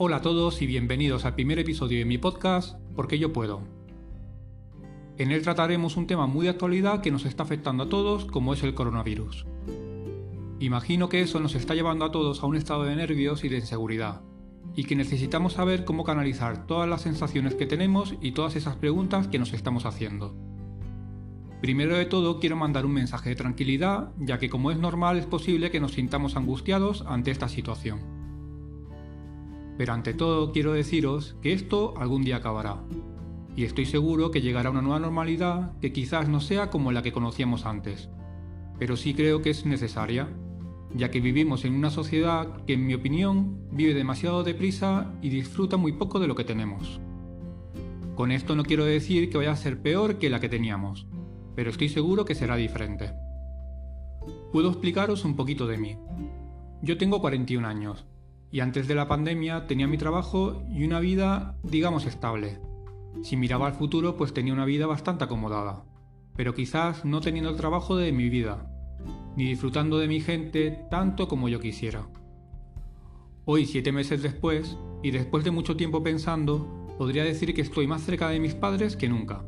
Hola a todos y bienvenidos al primer episodio de mi podcast Porque yo puedo. En él trataremos un tema muy de actualidad que nos está afectando a todos como es el coronavirus. Imagino que eso nos está llevando a todos a un estado de nervios y de inseguridad, y que necesitamos saber cómo canalizar todas las sensaciones que tenemos y todas esas preguntas que nos estamos haciendo. Primero de todo quiero mandar un mensaje de tranquilidad, ya que como es normal es posible que nos sintamos angustiados ante esta situación. Pero ante todo quiero deciros que esto algún día acabará, y estoy seguro que llegará una nueva normalidad que quizás no sea como la que conocíamos antes, pero sí creo que es necesaria, ya que vivimos en una sociedad que en mi opinión vive demasiado deprisa y disfruta muy poco de lo que tenemos. Con esto no quiero decir que vaya a ser peor que la que teníamos, pero estoy seguro que será diferente. Puedo explicaros un poquito de mí. Yo tengo 41 años, y antes de la pandemia tenía mi trabajo y una vida, digamos, estable. Si miraba al futuro, pues tenía una vida bastante acomodada, pero quizás no teniendo el trabajo de mi vida, ni disfrutando de mi gente tanto como yo quisiera. Hoy, siete meses después, y después de mucho tiempo pensando, podría decir que estoy más cerca de mis padres que nunca.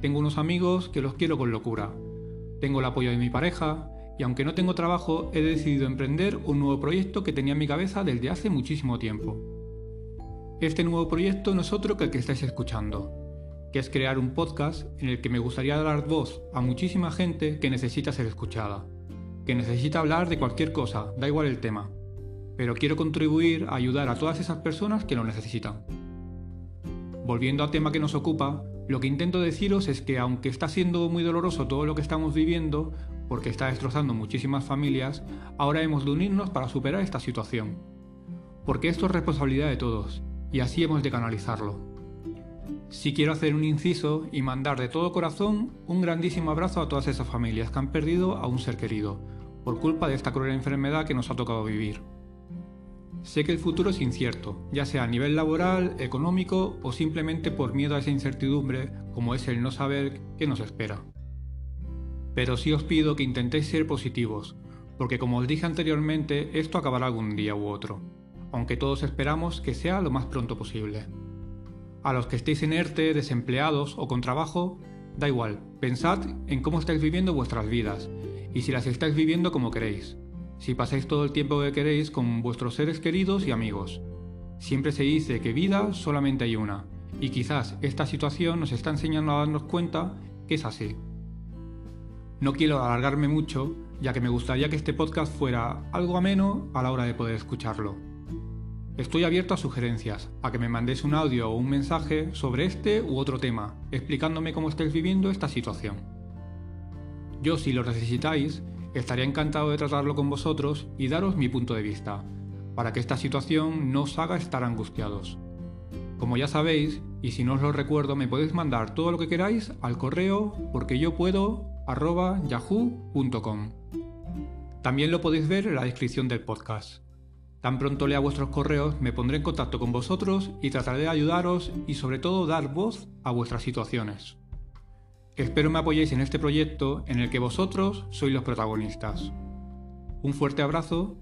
Tengo unos amigos que los quiero con locura. Tengo el apoyo de mi pareja y aunque no tengo trabajo he decidido emprender un nuevo proyecto que tenía en mi cabeza desde hace muchísimo tiempo. Este nuevo proyecto no es otro que el que estáis escuchando, que es crear un podcast en el que me gustaría dar voz a muchísima gente que necesita ser escuchada, que necesita hablar de cualquier cosa, da igual el tema, pero quiero contribuir a ayudar a todas esas personas que lo necesitan. Volviendo al tema que nos ocupa, lo que intento deciros es que aunque está siendo muy doloroso todo lo que estamos viviendo, porque está destrozando muchísimas familias, ahora hemos de unirnos para superar esta situación. Porque esto es responsabilidad de todos, y así hemos de canalizarlo. Si quiero hacer un inciso y mandar de todo corazón un grandísimo abrazo a todas esas familias que han perdido a un ser querido, por culpa de esta cruel enfermedad que nos ha tocado vivir. Sé que el futuro es incierto, ya sea a nivel laboral, económico o simplemente por miedo a esa incertidumbre como es el no saber qué nos espera. Pero sí os pido que intentéis ser positivos, porque como os dije anteriormente, esto acabará algún día u otro, aunque todos esperamos que sea lo más pronto posible. A los que estéis en ERTE, desempleados o con trabajo, da igual, pensad en cómo estáis viviendo vuestras vidas, y si las estáis viviendo como queréis si pasáis todo el tiempo que queréis con vuestros seres queridos y amigos. Siempre se dice que vida solamente hay una, y quizás esta situación nos está enseñando a darnos cuenta que es así. No quiero alargarme mucho, ya que me gustaría que este podcast fuera algo ameno a la hora de poder escucharlo. Estoy abierto a sugerencias, a que me mandéis un audio o un mensaje sobre este u otro tema, explicándome cómo estáis viviendo esta situación. Yo, si lo necesitáis, Estaría encantado de tratarlo con vosotros y daros mi punto de vista, para que esta situación no os haga estar angustiados. Como ya sabéis, y si no os lo recuerdo, me podéis mandar todo lo que queráis al correo porque yo puedo yahoo.com. También lo podéis ver en la descripción del podcast. Tan pronto lea vuestros correos, me pondré en contacto con vosotros y trataré de ayudaros y sobre todo dar voz a vuestras situaciones. Espero me apoyéis en este proyecto en el que vosotros sois los protagonistas. Un fuerte abrazo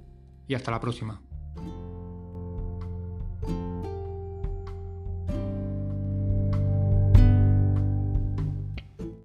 y hasta la próxima.